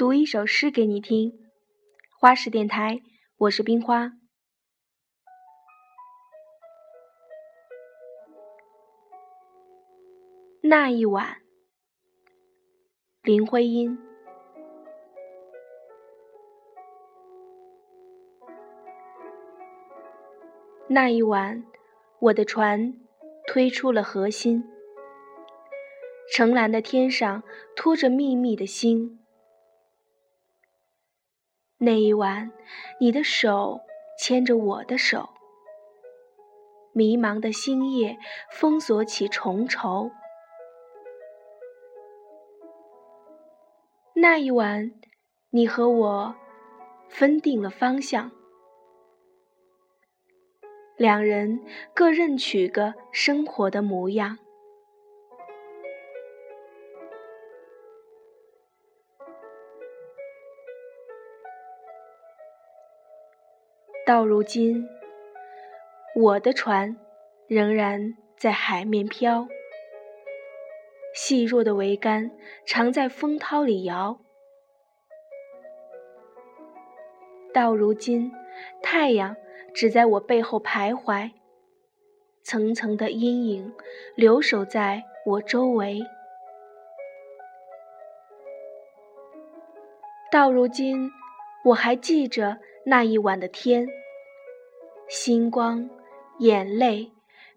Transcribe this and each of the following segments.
读一首诗给你听。花式电台，我是冰花。那一晚，林徽因。那一晚，我的船推出了河心，澄蓝的天上托着密密的星。那一晚，你的手牵着我的手，迷茫的星夜封锁起重愁。那一晚，你和我分定了方向，两人各任取个生活的模样。到如今，我的船仍然在海面飘，细弱的桅杆常在风涛里摇。到如今，太阳只在我背后徘徊，层层的阴影留守在我周围。到如今，我还记着那一晚的天。星光，眼泪，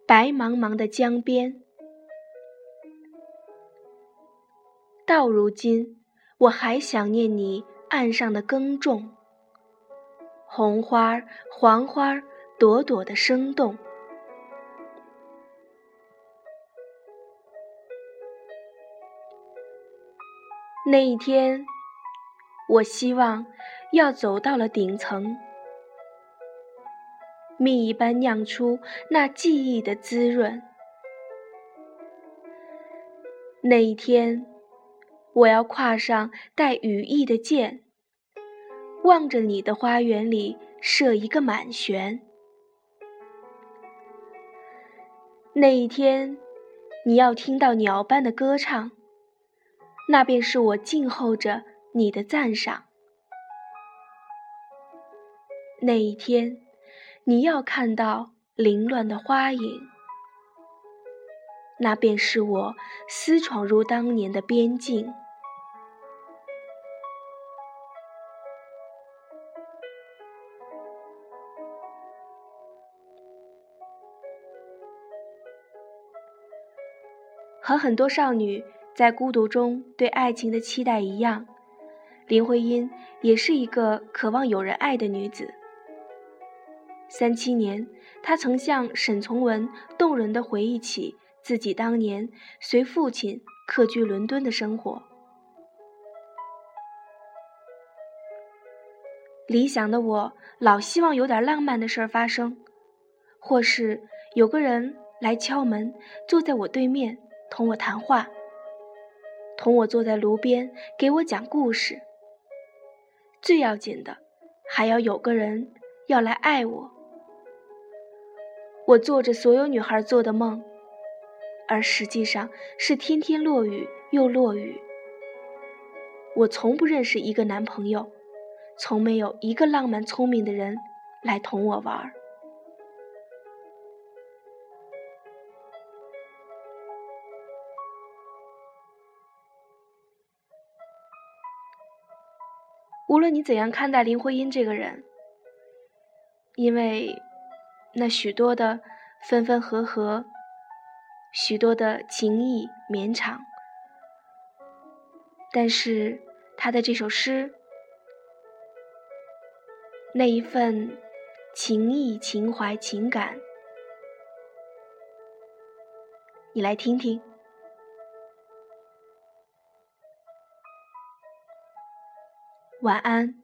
白茫茫的江边。到如今，我还想念你岸上的耕种，红花、黄花，朵朵的生动。那一天，我希望要走到了顶层。蜜一般酿出那记忆的滋润。那一天，我要跨上带羽翼的箭，望着你的花园里射一个满弦。那一天，你要听到鸟般的歌唱，那便是我静候着你的赞赏。那一天。你要看到凌乱的花影，那便是我私闯入当年的边境。和很多少女在孤独中对爱情的期待一样，林徽因也是一个渴望有人爱的女子。三七年，她曾向沈从文动人的回忆起自己当年随父亲客居伦敦的生活。理想的我，老希望有点浪漫的事儿发生，或是有个人来敲门，坐在我对面同我谈话，同我坐在炉边给我讲故事。最要紧的，还要有个人要来爱我。我做着所有女孩做的梦，而实际上是天天落雨又落雨。我从不认识一个男朋友，从没有一个浪漫聪明的人来同我玩。无论你怎样看待林徽因这个人，因为。那许多的分分合合，许多的情意绵长，但是他的这首诗，那一份情意、情怀、情感，你来听听。晚安。